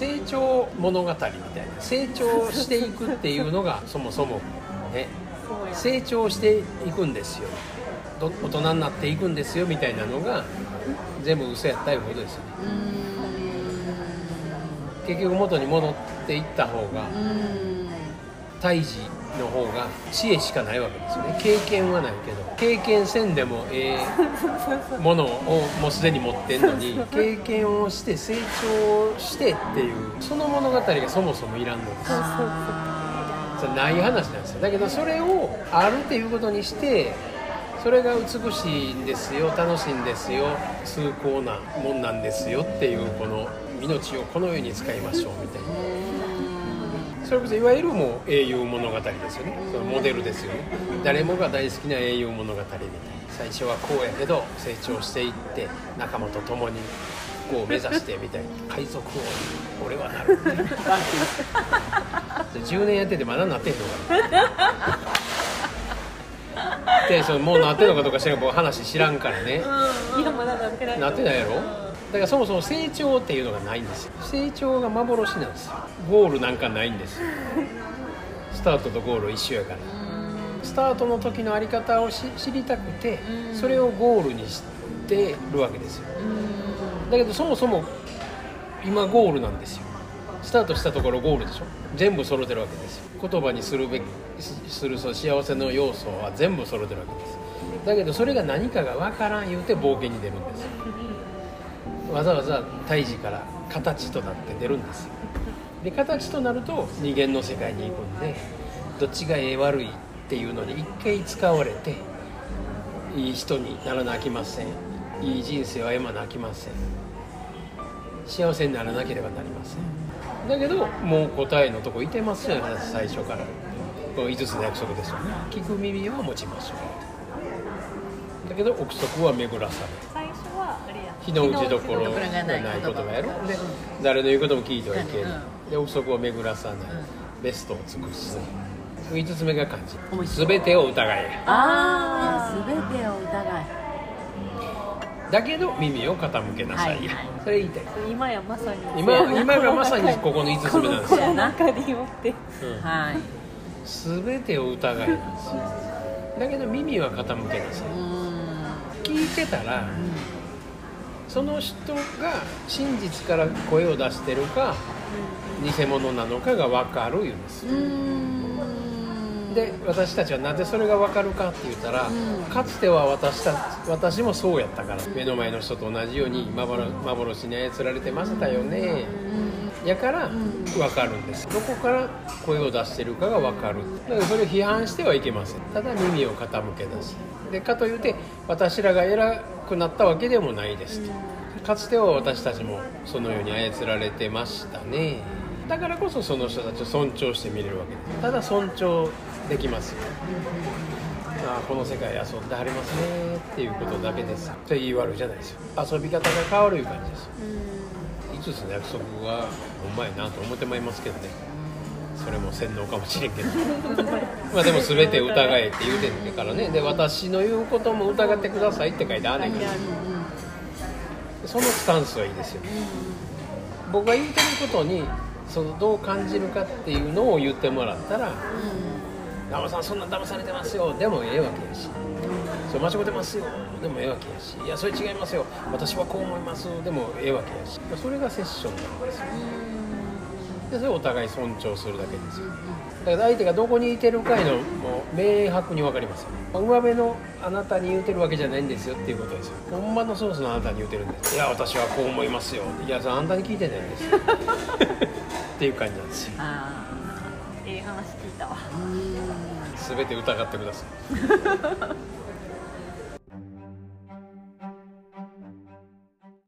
成長物語みたいな成長していくっていうのが そもそもね成長していくんですよ。ど大人になっていくんですよみたいなのが全部嘘やったいうことですよね。結局元に戻っていった方が胎児の方が知恵しかないわけですよね。経験はないけど。経験せんでもええものをもうすでに持ってんのに 経験をして成長してっていうその物語がそもそもいらんのです。それない話なんですよ。だけどそれをあるっていうことにしてそれが美しいんですよ楽しいんですよ崇高なもんなんですよっていうこの命をこのように使いましょうみたいなそれこそいわゆるもう英雄物語ですよね。そのモデルですよね。誰もが大好きな英雄物語みたいな。最初はこうやけど成長していって仲間と共にこう目指してみたいな海賊王に俺はなる。みたいな10年やっててまだなってんのかなでそのもうなってんのかどうか知らん僕話知らんからね。いやまだなってない。なってないやろ？だからそもそも成長っていうのがないんですよ。成長が幻なんですよ。ゴールなんかないんです。スタートとゴール一緒やから。スタートの時のあり方を知りたくてそれをゴールにしてるわけですよ。だけどそもそも今ゴールなんですよ。スタートしたところゴールでしょ。全部揃ってるわけですよ。言葉にするべきするその幸せの要素は全部揃ってるわけです。だけどそれが何かが分からん言うて冒険に出るんですよ。わざわざ胎児から形となって出るんですよ。で形となると人間の世界に行くんでどっちがええ悪いっていうのに一回使われていい人にならなきません。いい人生を歩まなきません。幸せにならなければなりません。だけどもう答えのとこいてますよね最初から。この5つの約束ですよね。聞く耳は持ちましょう。だけど憶測は巡らされ日の打ちどころがないないことがやろう。ん。で誰の言うことも聞いてはいけない、うん。で憶測を巡らさない、ベストを尽くす。5つ目が漢面字全てを疑え。ああ全てを疑いだけど耳を傾けなさい、はいはい。それ言いたい。今やまさに。今今がまさにここの5つ目なんです。よ、この中でよって。うん。はい。全てを疑いなんですよ。だけど耳は傾けなさい。聞いてたらその人が真実から声を出してるか偽物なのかが分かる言うんですよ。で私たちはなぜそれが分かるかって言ったら、かつては私た私もそうやったから。目の前の人と同じように幻幻に操られてましたよね、やから分かるんです。どこから声を出してるかが分かる。だからそれを批判してはいけません。ただ耳を傾け出す。でかというて私らが偉くなったわけでもないですと。かつては私たちもそのように操られてましたね。だからこそその人たちを尊重して見れるわけです。ただ尊重できますよああこの世界遊んではりますね。っていうことだけです。それ言い悪いじゃないですよ。遊び方が変わるいう感じです。よ5つの約束がほんまやなと思ってまいりますけどね。それも洗脳かもしれんけど。まあでも全て疑えって言うてんねんからね。で私の言うことも疑ってくださいって書いてあんねんからそのスタンスはいいですよ僕が言うてることにそのどう感じるかっていうのを言ってもらったら「山さんそんなん騙されてますよ」でもええわけやし「それ間違ってますよ」でもええわけやし「いやそれ違いますよ。私はこう思います」でもええわけやし。それがセッションなんですよ。でそれをお互い尊重するだけですよ。だから相手がどこにいてるかいのもう明白に分かりますよ。上辺のあなたに言うてるわけじゃないんですよっていうことですよ。ほんまのソースのあなたに言うてるんですいや私はこう思いますよ。いやそれあんたに聞いてないんですよ。っていう感じなんですよあええ話聞いたわ。あうん。全て疑ってください